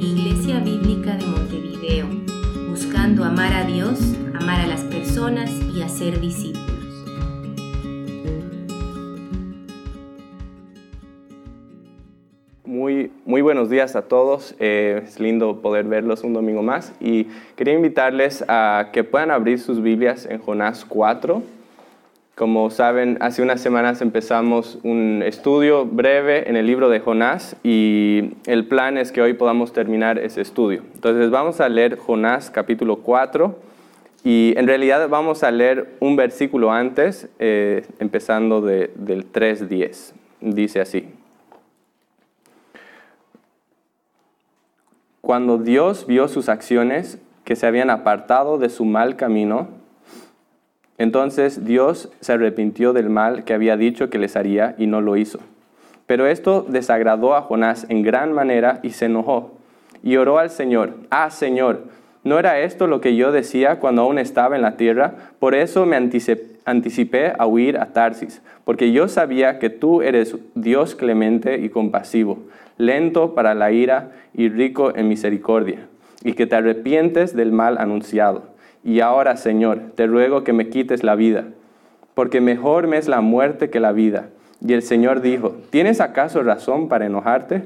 Iglesia Bíblica de Montevideo, buscando amar a Dios, amar a las personas y hacer discípulos. Muy, muy buenos días a todos. Eh, es lindo poder verlos un domingo más. Y quería invitarles a que puedan abrir sus Biblias en Jonás 4. Como saben, hace unas semanas empezamos un estudio breve en el libro de Jonás y el plan es que hoy podamos terminar ese estudio. Entonces vamos a leer Jonás capítulo 4 y en realidad vamos a leer un versículo antes, eh, empezando de, del 3.10. Dice así. Cuando Dios vio sus acciones, que se habían apartado de su mal camino, entonces Dios se arrepintió del mal que había dicho que les haría y no lo hizo. Pero esto desagradó a Jonás en gran manera y se enojó. Y oró al Señor, ah Señor, ¿no era esto lo que yo decía cuando aún estaba en la tierra? Por eso me anticipé a huir a Tarsis, porque yo sabía que tú eres Dios clemente y compasivo, lento para la ira y rico en misericordia, y que te arrepientes del mal anunciado y ahora, Señor, te ruego que me quites la vida, porque mejor me es la muerte que la vida. Y el Señor dijo, ¿tienes acaso razón para enojarte?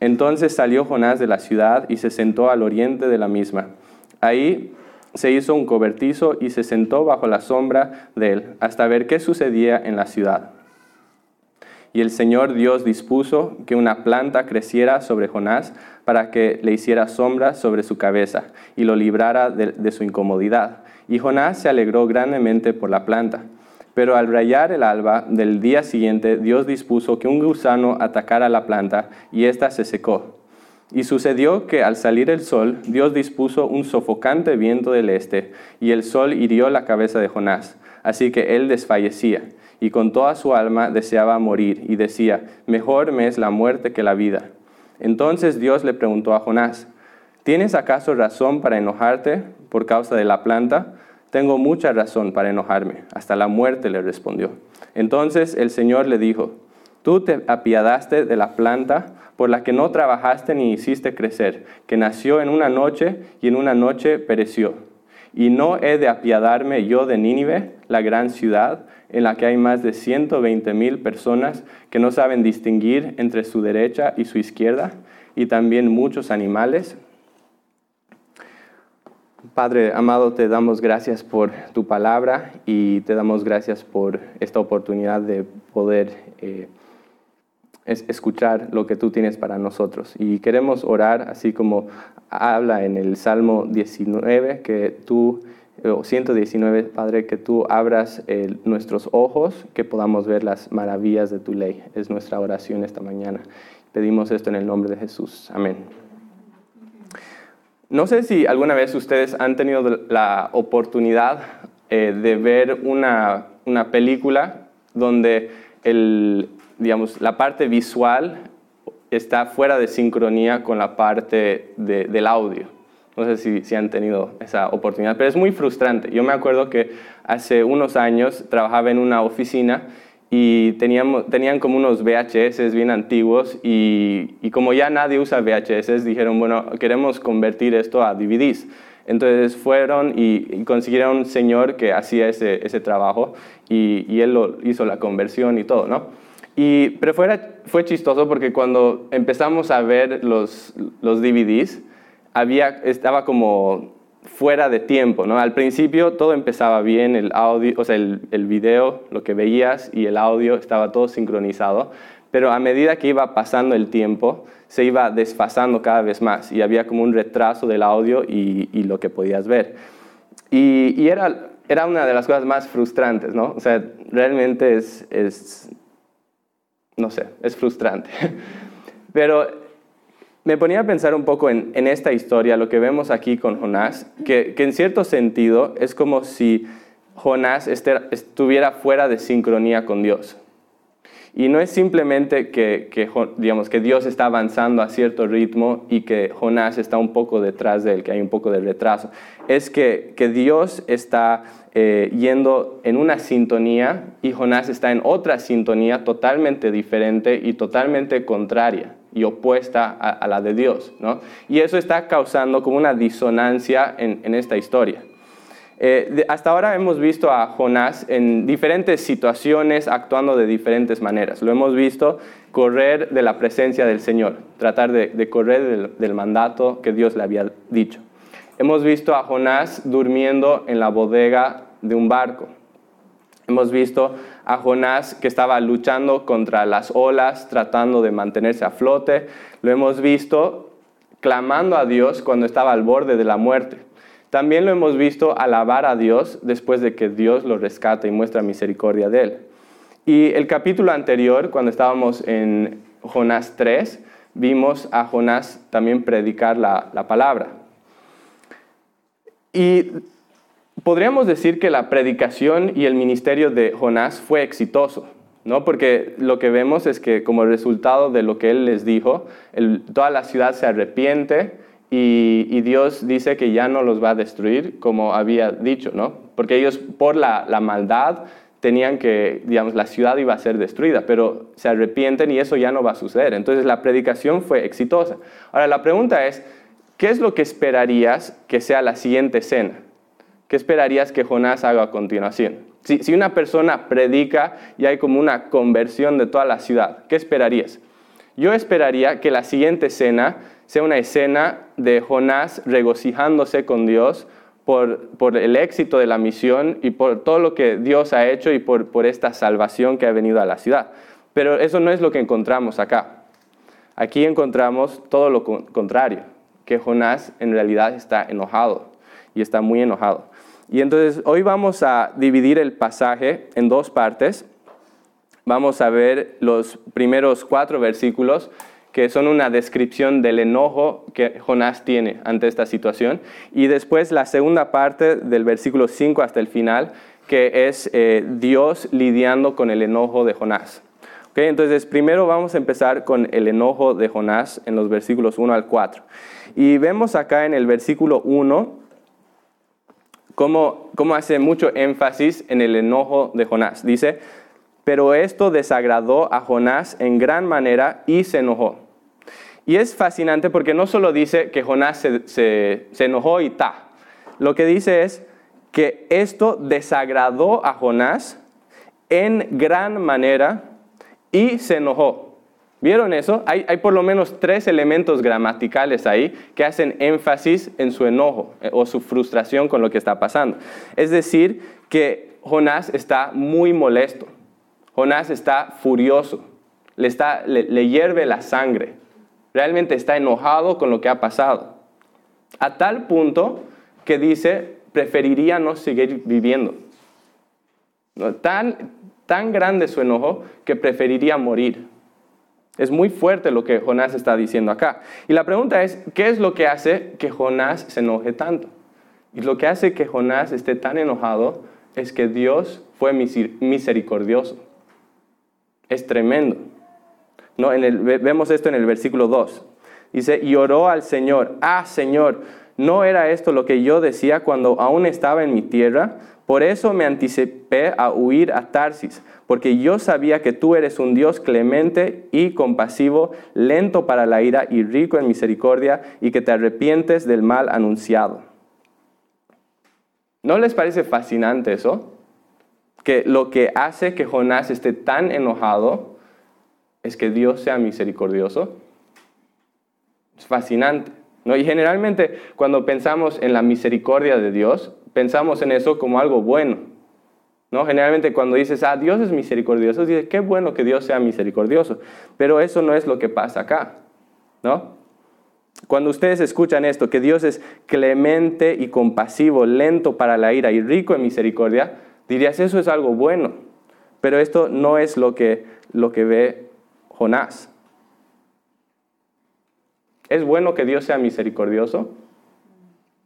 Entonces salió Jonás de la ciudad y se sentó al oriente de la misma. Ahí se hizo un cobertizo y se sentó bajo la sombra de él, hasta ver qué sucedía en la ciudad. Y el Señor Dios dispuso que una planta creciera sobre Jonás para que le hiciera sombra sobre su cabeza y lo librara de, su incomodidad. Y Jonás se alegró grandemente por la planta. Pero al rayar el alba del día siguiente, Dios dispuso que un gusano atacara la planta y ésta se secó. Y sucedió que al salir el sol, Dios dispuso un sofocante viento del este, y el sol hirió la cabeza de Jonás, así que él desfallecía y con toda su alma deseaba morir y decía, mejor me es la muerte que la vida. Entonces Dios le preguntó a Jonás, ¿tienes acaso razón para enojarte por causa de la planta? Tengo mucha razón para enojarme, hasta la muerte le respondió. Entonces el Señor le dijo, tú te apiadaste de la planta por la que no trabajaste ni hiciste crecer, que nació en una noche y en una noche pereció. Y no he de apiadarme yo de Nínive, la gran ciudad, en la que hay más de 120 mil personas que no saben distinguir entre su derecha y su izquierda, y también muchos animales. Padre amado, te damos gracias por tu palabra y te damos gracias por esta oportunidad de poder eh, escuchar lo que tú tienes para nosotros. Y queremos orar, así como habla en el Salmo 19, que tú 119, Padre, que tú abras nuestros ojos, que podamos ver las maravillas de tu ley. Es nuestra oración esta mañana. Pedimos esto en el nombre de Jesús. Amén. No sé si alguna vez ustedes han tenido la oportunidad eh, de ver una, una, película donde el, digamos, la parte visual está fuera de sincronía con la parte del audio. No sé si, si, han tenido esa oportunidad, pero es muy frustrante. Yo me acuerdo que hace unos años trabajaba en una oficina y teníamos, tenían como unos VHS bien antiguos y, y, como ya nadie usa VHS, dijeron, bueno, queremos convertir esto a DVDs. Entonces fueron y, consiguieron un señor que hacía ese, ese trabajo y, y, él lo hizo la conversión y todo, ¿no? Y, pero fue, fue chistoso porque cuando empezamos a ver los, los DVDs, había, estaba como fuera de tiempo, ¿no? Al principio todo empezaba bien, el audio, o sea, el, el, video, lo que veías y el audio estaba todo sincronizado, pero a medida que iba pasando el tiempo, se iba desfasando cada vez más y había como un retraso del audio y, y lo que podías ver. Y, y, era, era una de las cosas más frustrantes, ¿no? O sea, realmente es, es no sé, es frustrante. Pero me ponía a pensar un poco en, esta historia, lo que vemos aquí con Jonás, que, en cierto sentido es como si Jonás estuviera fuera de sincronía con Dios. Y no es simplemente que, digamos, que Dios está avanzando a cierto ritmo y que Jonás está un poco detrás de él, que hay un poco de retraso. Es que, que Dios está eh, yendo en una sintonía y Jonás está en otra sintonía totalmente diferente y totalmente contraria. y opuesta a, la de Dios. ¿no? Y eso está causando como una disonancia en, esta historia. Eh, hasta ahora hemos visto a Jonás en diferentes situaciones actuando de diferentes maneras. Lo hemos visto correr de la presencia del Señor, tratar de, correr del, mandato que Dios le había dicho. Hemos visto a Jonás durmiendo en la bodega de un barco. Hemos visto a Jonás que estaba luchando contra las olas, tratando de mantenerse a flote. Lo hemos visto clamando a Dios cuando estaba al borde de la muerte. También lo hemos visto alabar a Dios después de que Dios lo rescata y muestra misericordia de él. Y el capítulo anterior, cuando estábamos en Jonás 3, vimos a Jonás también predicar la, la palabra. Y podríamos decir que la predicación y el ministerio de Jonás fue exitoso, ¿no? Porque lo que vemos es que como resultado de lo que él les dijo, toda la ciudad se arrepiente y, Dios dice que ya no los va a destruir como había dicho, ¿no? Porque ellos por la, maldad tenían que, digamos, la ciudad iba a ser destruida, pero se arrepienten y eso ya no va a suceder. Entonces la predicación fue exitosa. Ahora la pregunta es, ¿qué es lo que esperarías que sea la siguiente escena? ¿Qué esperarías que Jonás haga a continuación? Si, una persona predica y hay como una conversión de toda la ciudad, ¿qué esperarías? Yo esperaría que la siguiente escena sea una escena de Jonás regocijándose con Dios por, el éxito de la misión y por todo lo que Dios ha hecho y por, por esta salvación que ha venido a la ciudad. Pero eso no es lo que encontramos acá. Aquí encontramos todo lo contrario, que Jonás en realidad está enojado y está muy enojado. Y entonces hoy vamos a dividir el pasaje en dos partes. Vamos a ver los primeros cuatro versículos que son una descripción del enojo que Jonás tiene ante esta situación. Y después la segunda parte del versículo 5 hasta el final, que es eh, Dios lidiando con el enojo de Jonás. Okay, entonces, primero vamos a empezar con el enojo de Jonás en los versículos 1 al 4. Y vemos acá en el versículo 1 cómo, hace mucho énfasis en el enojo de Jonás. Dice, pero esto desagradó a Jonás en gran manera y se enojó. Y es fascinante porque no solo dice que Jonás se, se, enojó y ta. Lo que dice es que esto desagradó a Jonás en gran manera y se enojó. ¿Vieron eso? Hay, por lo menos tres elementos gramaticales ahí que hacen énfasis en su enojo eh, o su frustración con lo que está pasando. Es decir, que Jonás está muy molesto. Jonás está furioso. Le, está, le hierve la sangre. Realmente está enojado con lo que ha pasado. A tal punto que dice, preferiría no seguir viviendo. Tan, tan grande su enojo que preferiría morir. Es muy fuerte lo que Jonás está diciendo acá. Y la pregunta es, ¿qué es lo que hace que Jonás se enoje tanto? Y lo que hace que Jonás esté tan enojado es que Dios fue misericordioso. Es tremendo. No, vemos esto en el versículo 2. Dice, y oró al Señor, ah Señor, ¿no era esto lo que yo decía cuando aún estaba en mi tierra? Por eso me anticipé a huir a Tarsis, porque yo sabía que tú eres un Dios clemente y compasivo, lento para la ira y rico en misericordia, y que te arrepientes del mal anunciado. ¿No les parece fascinante eso? Que lo que hace que Jonás esté tan enojado es que Dios sea misericordioso. Es fascinante. ¿no? Y generalmente cuando pensamos en la misericordia de Dios, pensamos en eso como algo bueno. ¿no? Generalmente cuando dices, ah, Dios es misericordioso, dices, qué bueno que Dios sea misericordioso. Pero eso no es lo que pasa acá. ¿no? Cuando ustedes escuchan esto, que Dios es clemente y compasivo, lento para la ira y rico en misericordia, dirías, eso es algo bueno. Pero esto no es lo que, lo que ve Jonás. ¿Es bueno que Dios sea misericordioso?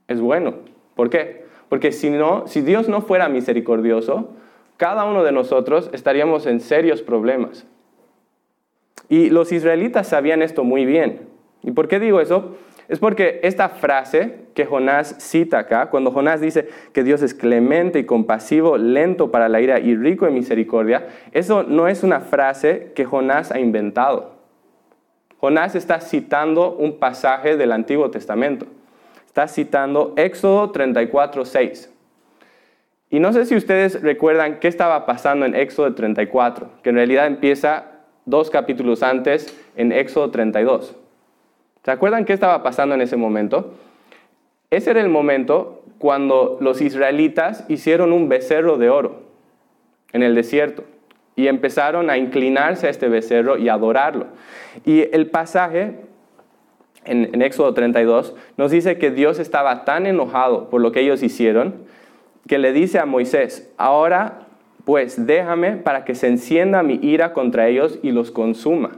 Es bueno. ¿Por qué? Porque si, no, si Dios no fuera misericordioso, cada uno de nosotros estaríamos en serios problemas. Y los israelitas sabían esto muy bien. ¿Y por qué digo eso? Es porque esta frase que Jonás cita acá, cuando Jonás dice que Dios es clemente y compasivo, lento para la ira y rico en misericordia, eso no es una frase que Jonás ha inventado. Jonás está citando un pasaje del Antiguo Testamento. Está citando Éxodo 34, 6. Y no sé si ustedes recuerdan qué estaba pasando en Éxodo 34, que en realidad empieza dos capítulos antes en Éxodo 32. ¿Se acuerdan qué estaba pasando en ese momento? Ese era el momento cuando los israelitas hicieron un becerro de oro en el desierto y empezaron a inclinarse a este becerro y adorarlo. Y el pasaje en, en, Éxodo 32 nos dice que Dios estaba tan enojado por lo que ellos hicieron que le dice a Moisés, ahora pues déjame para que se encienda mi ira contra ellos y los consuma.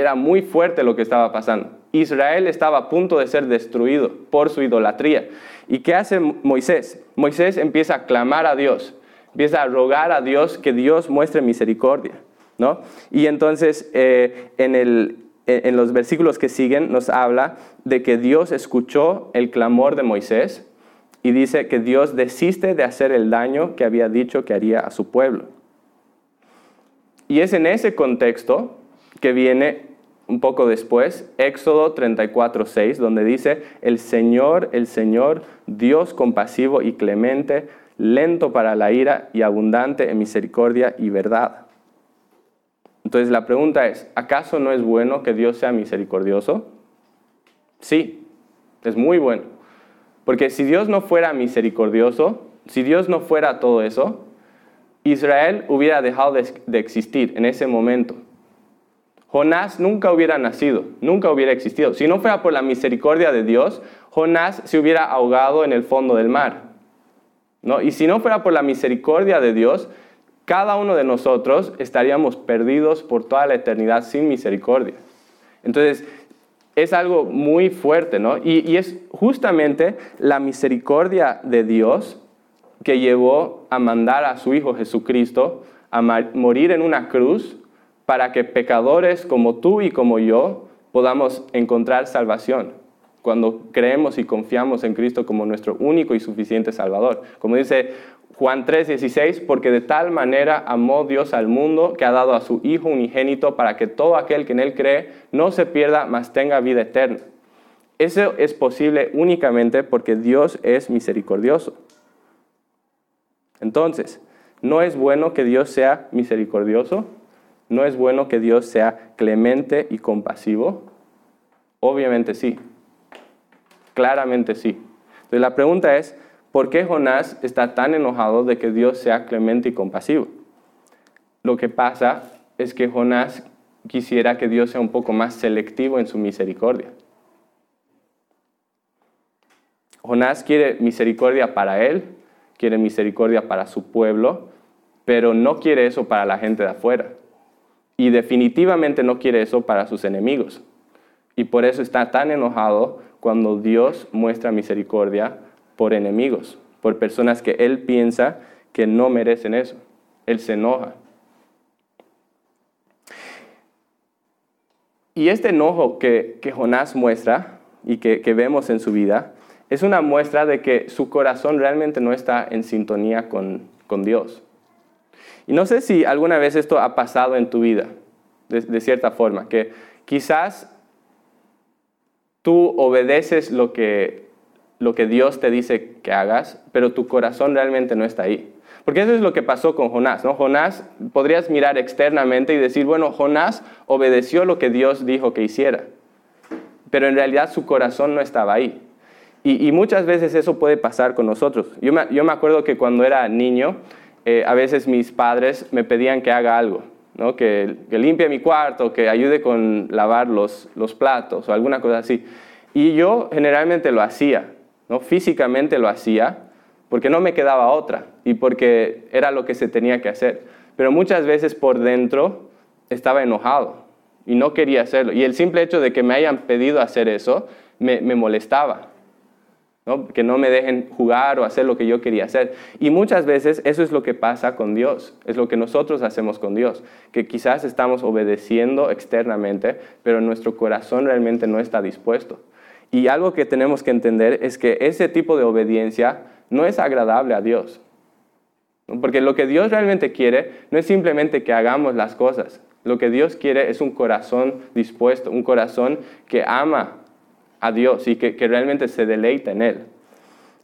Era muy fuerte lo que estaba pasando. Israel estaba a punto de ser destruido por su idolatría. ¿Y qué hace Moisés? Moisés empieza a clamar a Dios, empieza a rogar a Dios que Dios muestre misericordia. ¿no? Y entonces eh, en, en los versículos que siguen nos habla de que Dios escuchó el clamor de Moisés y dice que Dios desiste de hacer el daño que había dicho que haría a su pueblo. Y es en ese contexto que viene un poco después, Éxodo 34, 6, donde dice, el Señor, el Señor, Dios compasivo y clemente, lento para la ira y abundante en misericordia y verdad. Entonces la pregunta es, ¿acaso no es bueno que Dios sea misericordioso? Sí, es muy bueno. Porque si Dios no fuera misericordioso, si Dios no fuera todo eso, Israel hubiera dejado de, existir en ese momento. Jonás nunca hubiera nacido, nunca hubiera existido. Si no fuera por la misericordia de Dios, Jonás se hubiera ahogado en el fondo del mar. ¿no? Y si no fuera por la misericordia de Dios, cada uno de nosotros estaríamos perdidos por toda la eternidad sin misericordia. Entonces, es algo muy fuerte, ¿no? Y, y es justamente la misericordia de Dios que llevó a mandar a su Hijo Jesucristo a morir en una cruz para que pecadores como tú y como yo podamos encontrar salvación cuando creemos y confiamos en Cristo como nuestro único y suficiente Salvador. Como dice Juan 3:16, porque de tal manera amó Dios al mundo que ha dado a su Hijo unigénito para que todo aquel que en Él cree no se pierda, mas tenga vida eterna. Eso es posible únicamente porque Dios es misericordioso. Entonces, ¿no es bueno que Dios sea misericordioso? ¿No es bueno que Dios sea clemente y compasivo? Obviamente sí. Claramente sí. Entonces la pregunta es, ¿por qué Jonás está tan enojado de que Dios sea clemente y compasivo? Lo que pasa es que Jonás quisiera que Dios sea un poco más selectivo en su misericordia. Jonás quiere misericordia para él, quiere misericordia para su pueblo, pero no quiere eso para la gente de afuera. Y definitivamente no quiere eso para sus enemigos. Y por eso está tan enojado cuando Dios muestra misericordia por enemigos, por personas que Él piensa que no merecen eso. Él se enoja. Y este enojo que, que Jonás muestra y que, que, vemos en su vida es una muestra de que su corazón realmente no está en sintonía con, con Dios. Y no sé si alguna vez esto ha pasado en tu vida, de, cierta forma, que quizás tú obedeces lo que, lo que Dios te dice que hagas, pero tu corazón realmente no está ahí. Porque eso es lo que pasó con Jonás, ¿no? Jonás, podrías mirar externamente y decir, bueno, Jonás obedeció lo que Dios dijo que hiciera, pero en realidad su corazón no estaba ahí. Y, muchas veces eso puede pasar con nosotros. Yo me, yo me acuerdo que cuando era niño, eh, a veces mis padres me pedían que haga algo, que, limpie mi cuarto, que ayude con lavar los, platos o alguna cosa así. Y yo generalmente lo hacía, ¿no? físicamente lo hacía, porque no me quedaba otra y porque era lo que se tenía que hacer. Pero muchas veces por dentro estaba enojado y no quería hacerlo. Y el simple hecho de que me hayan pedido hacer eso me molestaba que no me dejen jugar o hacer lo que yo quería hacer. Y muchas veces eso es lo que pasa con Dios, es lo que nosotros hacemos con Dios, que quizás estamos obedeciendo externamente, pero nuestro corazón realmente no está dispuesto. Y algo que tenemos que entender es que ese tipo de obediencia no es agradable a Dios. Porque lo que Dios realmente quiere no es simplemente que hagamos las cosas, Lo que Dios quiere es un corazón dispuesto, un corazón que ama a Dios y que, realmente se deleita en Él.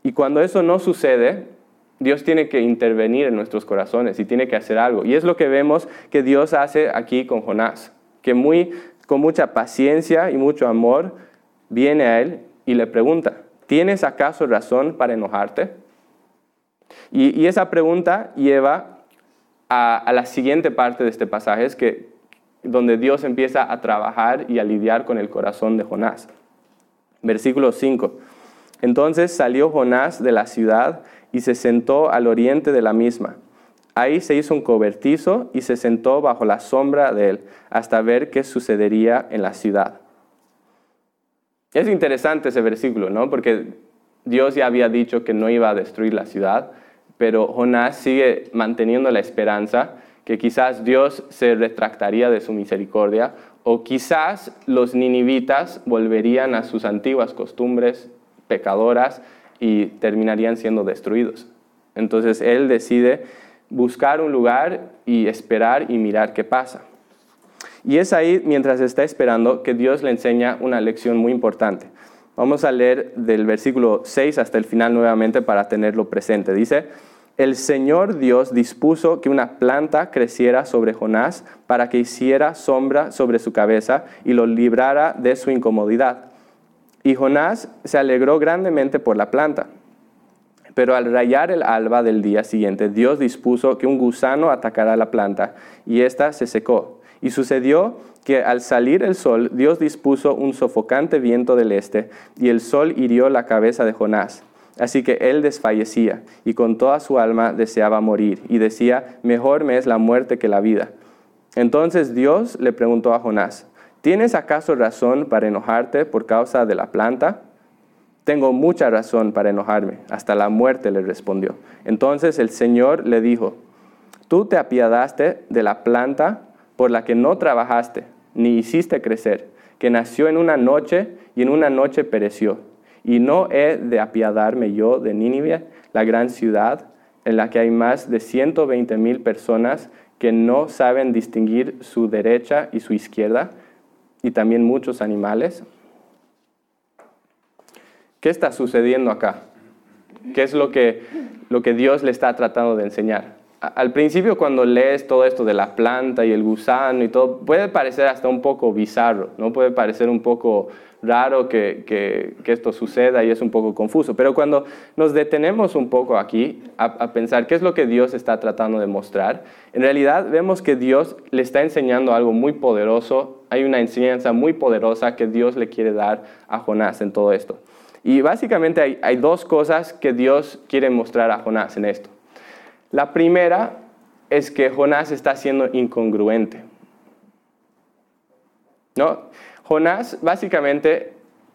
Y cuando eso no sucede, Dios tiene que intervenir en nuestros corazones y tiene que hacer algo. Y es lo que vemos que Dios hace aquí con Jonás, que muy, con mucha paciencia y mucho amor viene a él y le pregunta, ¿tienes acaso razón para enojarte? Y, esa pregunta lleva a, la siguiente parte de este pasaje, es que, donde Dios empieza a trabajar y a lidiar con el corazón de Jonás. Versículo 5. Entonces salió Jonás de la ciudad y se sentó al oriente de la misma. Ahí se hizo un cobertizo y se sentó bajo la sombra de él hasta ver qué sucedería en la ciudad. Es interesante ese versículo, ¿no? Porque Dios ya había dicho que no iba a destruir la ciudad, pero Jonás sigue manteniendo la esperanza que quizás Dios se retractaría de su misericordia o quizás los ninivitas volverían a sus antiguas costumbres pecadoras y terminarían siendo destruidos. Entonces él decide buscar un lugar y esperar y mirar qué pasa. Y es ahí, mientras está esperando, que Dios le enseña una lección muy importante. Vamos a leer del versículo 6 hasta el final nuevamente para tenerlo presente. Dice, el Señor Dios dispuso que una planta creciera sobre Jonás para que hiciera sombra sobre su cabeza y lo librara de su incomodidad. Y Jonás se alegró grandemente por la planta. Pero al rayar el alba del día siguiente, Dios dispuso que un gusano atacara la planta, y ésta se secó. Y sucedió que al salir el sol, Dios dispuso un sofocante viento del este, y el sol hirió la cabeza de Jonás. Así que él desfallecía, y con toda su alma deseaba morir, y decía, mejor me es la muerte que la vida. Entonces Dios le preguntó a Jonás, ¿Tienes acaso razón para enojarte por causa de la planta? Tengo mucha razón para enojarme, hasta la muerte le respondió. Entonces el Señor le dijo, tú te apiadaste de la planta por la que no trabajaste, ni hiciste crecer, que nació en una noche y en una noche pereció. Y no he de apiadarme yo de Nínive, la gran ciudad, en la que hay más de 120 mil personas que no saben distinguir su derecha y su izquierda, y también muchos animales. ¿Qué está sucediendo acá? ¿Qué es lo que, lo que Dios le está tratando de enseñar? Al principio cuando lees todo esto de la planta y el gusano y todo, puede parecer hasta un poco bizarro, ¿no? Puede parecer un poco raro que, que, esto suceda y es un poco confuso. Pero cuando nos detenemos un poco aquí a, pensar qué es lo que Dios está tratando de mostrar, en realidad vemos que Dios le está enseñando algo muy poderoso, hay una enseñanza muy poderosa que Dios le quiere dar a Jonás en todo esto. Y básicamente hay, hay dos cosas que Dios quiere mostrar a Jonás en esto. La primera es que Jonás está siendo incongruente. ¿No? Jonás básicamente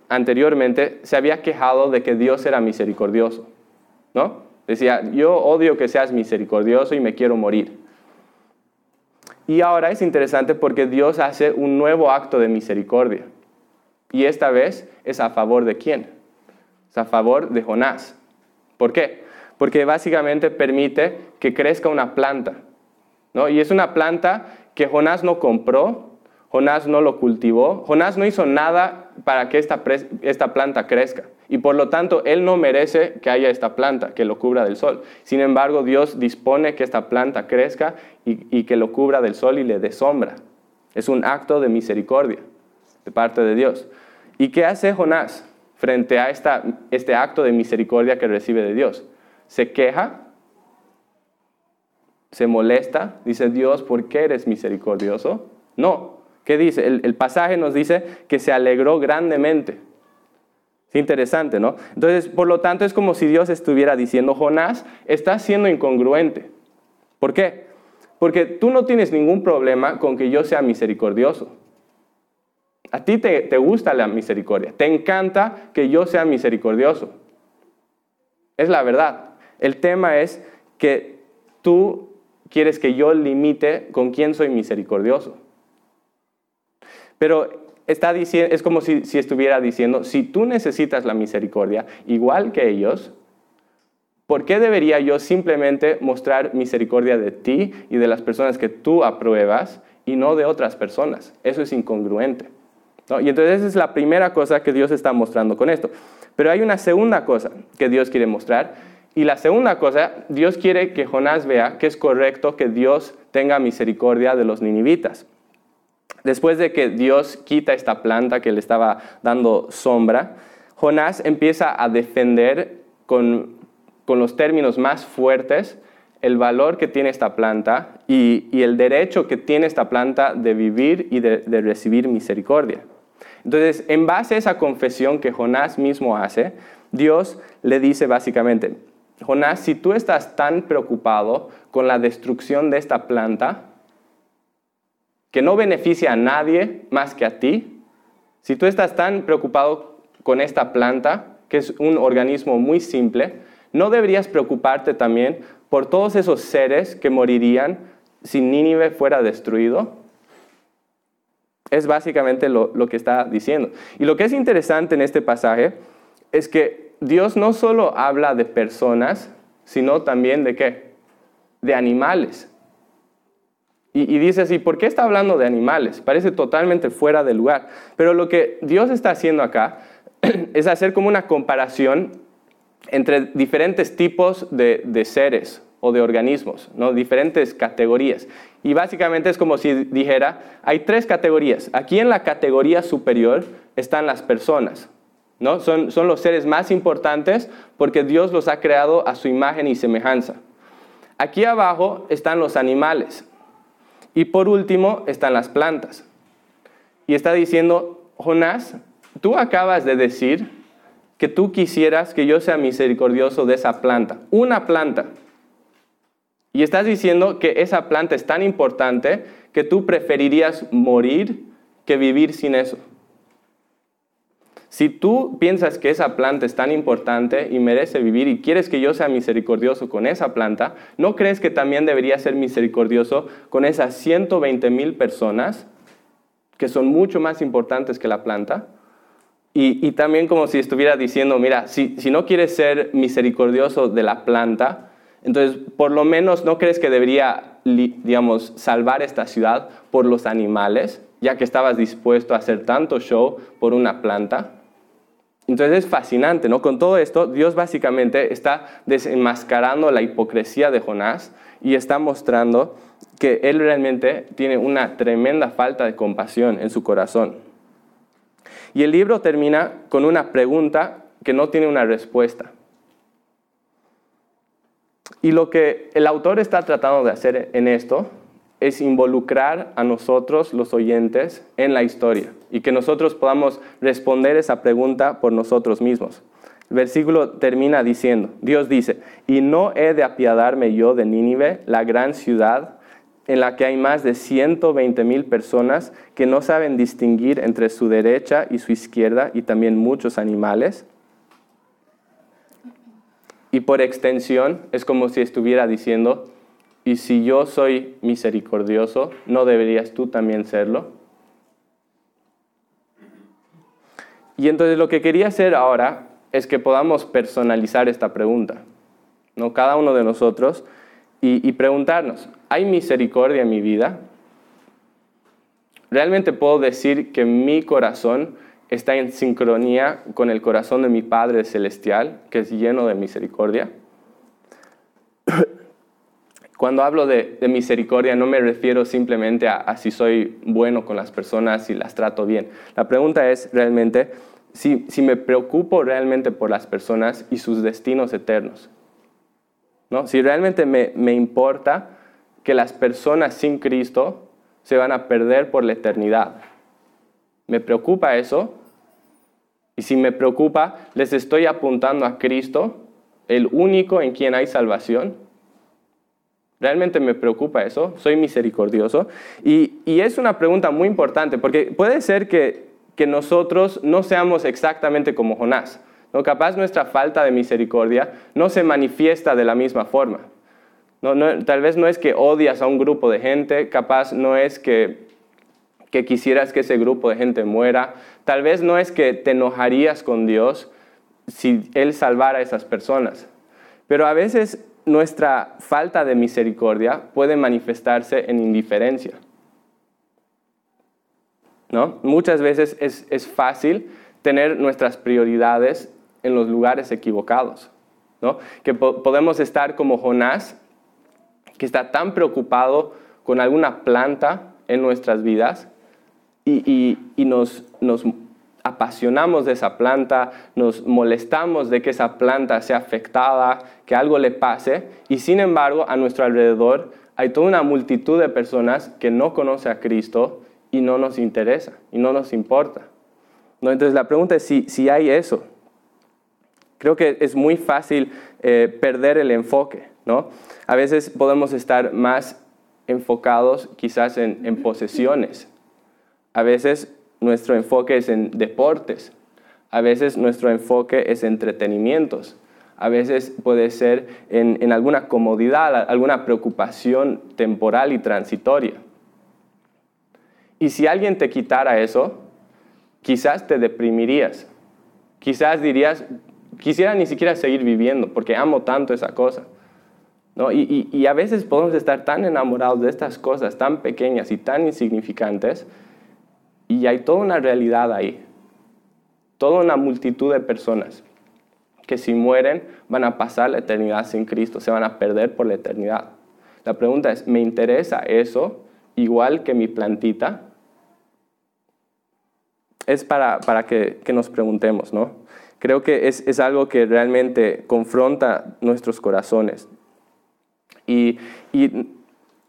anteriormente se había quejado de que Dios era misericordioso, ¿no? Decía, yo odio que seas misericordioso y me quiero morir. Y ahora es interesante porque Dios hace un nuevo acto de misericordia. Y esta vez es a favor de quién? Es a favor de Jonás. ¿Por qué? Porque básicamente permite que crezca una planta. ¿no? Y es una planta que Jonás no compró, Jonás no lo cultivó, Jonás no hizo nada para que esta, planta crezca. Y por lo tanto, él no merece que haya esta planta que lo cubra del sol. Sin embargo, Dios dispone que esta planta crezca y, que lo cubra del sol y le dé sombra. Es un acto de misericordia de parte de Dios. ¿Y qué hace Jonás frente a este acto de misericordia que recibe de Dios? Se queja, se molesta, dice Dios, ¿por qué eres misericordioso? No, ¿Qué dice? El, pasaje nos dice que se alegró grandemente. Es interesante, ¿no? Entonces, por lo tanto, es como si Dios estuviera diciendo, Jonás, estás siendo incongruente. ¿Por qué? Porque tú no tienes ningún problema con que yo sea misericordioso. A ti te, te gusta la misericordia, te encanta que yo sea misericordioso. Es la verdad. El tema es que tú quieres que yo limite con quién soy misericordioso. Pero está diciendo, es como si, estuviera diciendo, si tú necesitas la misericordia, igual que ellos, ¿por qué debería yo simplemente mostrar misericordia de ti y de las personas que tú apruebas y no de otras personas. Eso es incongruente. Y entonces esa es la primera cosa que Dios está mostrando con esto. Pero hay una segunda cosa que Dios quiere mostrar. Y la segunda cosa, Dios quiere que Jonás vea que es correcto que Dios tenga misericordia de los ninivitas. Después de que Dios quita esta planta que le estaba dando sombra, Jonás empieza a defender con, los términos más fuertes el valor que tiene esta planta y, el derecho que tiene esta planta de vivir y de recibir misericordia. Entonces, en base a esa confesión que Jonás mismo hace, Dios le dice básicamente, Jonás, si tú estás tan preocupado con la destrucción de esta planta, que no beneficia a nadie más que a ti, si tú estás tan preocupado con esta planta, que es un organismo muy simple, ¿no deberías preocuparte también por todos esos seres que morirían si Nínive fuera destruido? Es básicamente lo, que está diciendo. Y lo que es interesante en este pasaje es que Dios no solo habla de personas, sino también de qué? De animales. Y, dice así, ¿por qué está hablando de animales? Parece totalmente fuera de lugar. Pero lo que Dios está haciendo acá es hacer como una comparación entre diferentes tipos de, de seres o de organismos, ¿no? diferentes categorías. Y básicamente es como si dijera, hay tres categorías. Aquí en la categoría superior están las personas. ¿no? Son, son los seres más importantes porque Dios los ha creado a su imagen y semejanza. Aquí abajo están los animales. Y por último están las plantas. Y está diciendo, Jonás, tú acabas de decir que tú quisieras que yo sea misericordioso de esa planta. Una planta. Y estás diciendo que esa planta es tan importante que tú preferirías morir que vivir sin eso. Si tú piensas que esa planta es tan importante y merece vivir y quieres que yo sea misericordioso con esa planta, ¿no crees que también debería ser misericordioso con esas 120 mil personas que son mucho más importantes que la planta? Y, también como si estuviera diciendo, mira, si, si no quieres ser misericordioso de la planta, entonces, por lo menos, ¿no crees que debería, digamos, salvar esta ciudad por los animales, ya que estabas dispuesto a hacer tanto show por una planta? Entonces es fascinante, ¿no? Con todo esto, Dios básicamente está desenmascarando la hipocresía de Jonás y está mostrando que él realmente tiene una tremenda falta de compasión en su corazón. Y el libro termina con una pregunta que no tiene una respuesta. Y lo que el autor está tratando de hacer en esto es involucrar a nosotros, los oyentes, en la historia y que nosotros podamos responder esa pregunta por nosotros mismos. El versículo termina diciendo, Dios dice, y no he de apiadarme yo de Nínive, la gran ciudad en la que hay más de 120 mil personas que no saben distinguir entre su derecha y su izquierda y también muchos animales. Y por extensión es como si estuviera diciendo, y si yo soy misericordioso, ¿no deberías tú también serlo? Y entonces lo que quería hacer ahora es que podamos personalizar esta pregunta, ¿no? cada uno de nosotros, y, y preguntarnos, ¿hay misericordia en mi vida? ¿Realmente puedo decir que mi corazón está en sincronía con el corazón de mi Padre Celestial, que es lleno de misericordia. Cuando hablo de, misericordia no me refiero simplemente a, si soy bueno con las personas, y las trato bien. La pregunta es realmente si, me preocupo realmente por las personas y sus destinos eternos. ¿No? Si realmente me, me importa que las personas sin Cristo se van a perder por la eternidad. ¿Me preocupa eso? Y si me preocupa, les estoy apuntando a Cristo, el único en quien hay salvación. ¿Realmente me preocupa eso? ¿Soy misericordioso? Y, es una pregunta muy importante, porque puede ser que, nosotros no seamos exactamente como Jonás. ¿no? Capaz nuestra falta de misericordia no se manifiesta de la misma forma. tal vez no es que odias a un grupo de gente, capaz no es que que quisieras que ese grupo de gente muera. Tal vez no es que te enojarías con Dios si Él salvara a esas personas, pero a veces nuestra falta de misericordia puede manifestarse en indiferencia. ¿no? Muchas veces es, es fácil tener nuestras prioridades en los lugares equivocados. ¿no? Que podemos estar como Jonás, que está tan preocupado con alguna planta en nuestras vidas y, nos, nos apasionamos de esa planta, nos molestamos de que esa planta sea afectada, que algo le pase, y sin embargo a nuestro alrededor hay toda una multitud de personas que no conoce a Cristo y no nos interesa y no nos importa. Entonces la pregunta es si, si hay eso. Creo que es muy fácil eh, perder el enfoque. ¿no? A veces podemos estar más enfocados quizás en, en posesiones. A veces nuestro enfoque es en deportes. A veces nuestro enfoque es en entretenimientos. A veces puede ser en, en alguna comodidad, alguna preocupación temporal y transitoria. Y si alguien te quitara eso, quizás te deprimirías. Quizás dirías, quisiera ni siquiera seguir viviendo porque amo tanto esa cosa. ¿No? Y, y, a veces podemos estar tan enamorados de estas cosas tan pequeñas y tan insignificantes y hay toda una realidad ahí, toda una multitud de personas que si mueren van a pasar la eternidad sin Cristo, se van a perder por la eternidad. La pregunta es, ¿me interesa eso igual que mi plantita? Es para, para que, que nos preguntemos, ¿no? Creo que es, es algo que realmente confronta nuestros corazones. Y, y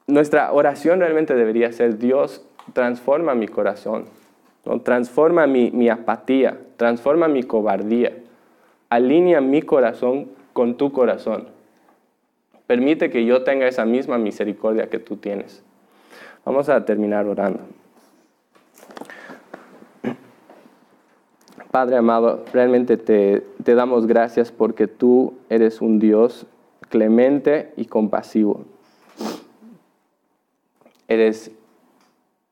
nuestra oración realmente debería ser, Dios, transforma mi corazón, ¿no? transforma mi, mi, apatía, transforma mi cobardía, alinea mi corazón con tu corazón. Permite que yo tenga esa misma misericordia que tú tienes. Vamos a terminar orando. Padre amado, realmente te, damos gracias porque tú eres un Dios clemente y compasivo. Eres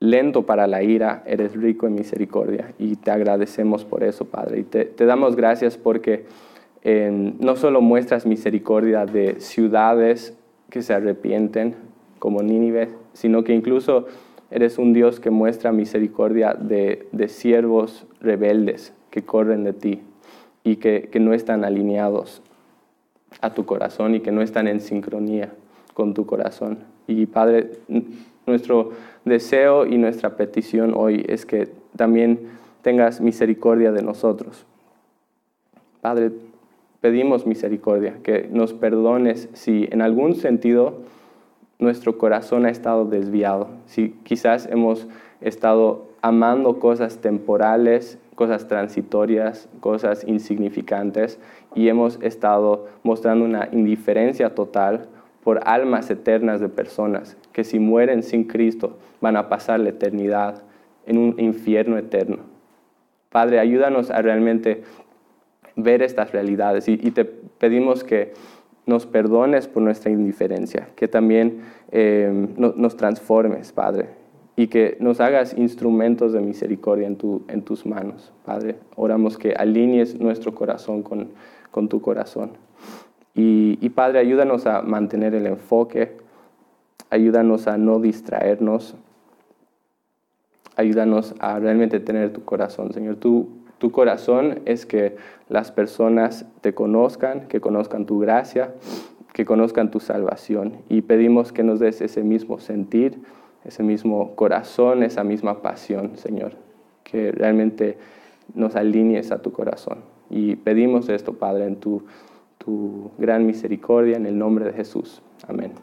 lento para la ira, eres rico en misericordia y te agradecemos por eso, Padre. Y te, damos gracias porque no solo muestras misericordia de ciudades que se arrepienten como Nínive, sino que incluso eres un Dios que muestra misericordia de, de siervos rebeldes que corren de ti y que, no están alineados a tu corazón y que no están en sincronía con tu corazón. Y Padre, nuestro deseo y nuestra petición hoy es que también tengas misericordia de nosotros. Padre, pedimos misericordia, que nos perdones si en algún sentido nuestro corazón ha estado desviado, si quizás hemos estado amando cosas temporales cosas transitorias, cosas insignificantes y hemos estado mostrando una indiferencia total por almas eternas de personas que si mueren sin Cristo van a pasar la eternidad en un infierno eterno. Padre, ayúdanos a realmente ver estas realidades y, te pedimos que nos perdones por nuestra indiferencia, que también eh, nos transformes, Padre, y que nos hagas instrumentos de misericordia en, tu, en tus manos, Padre. Oramos que alinees nuestro corazón con, con tu corazón. Y, y, Padre, ayúdanos a mantener el enfoque, ayúdanos a no distraernos, ayúdanos a realmente tener tu corazón, Señor. Tu, tu corazón es que las personas te conozcan, que conozcan tu gracia, que conozcan tu salvación. Y pedimos que nos des ese mismo sentir ese mismo corazón, esa misma pasión, Señor, que realmente nos alinees a tu corazón. Y pedimos esto, Padre, en tu, tu gran misericordia, en el nombre de Jesús. Amén.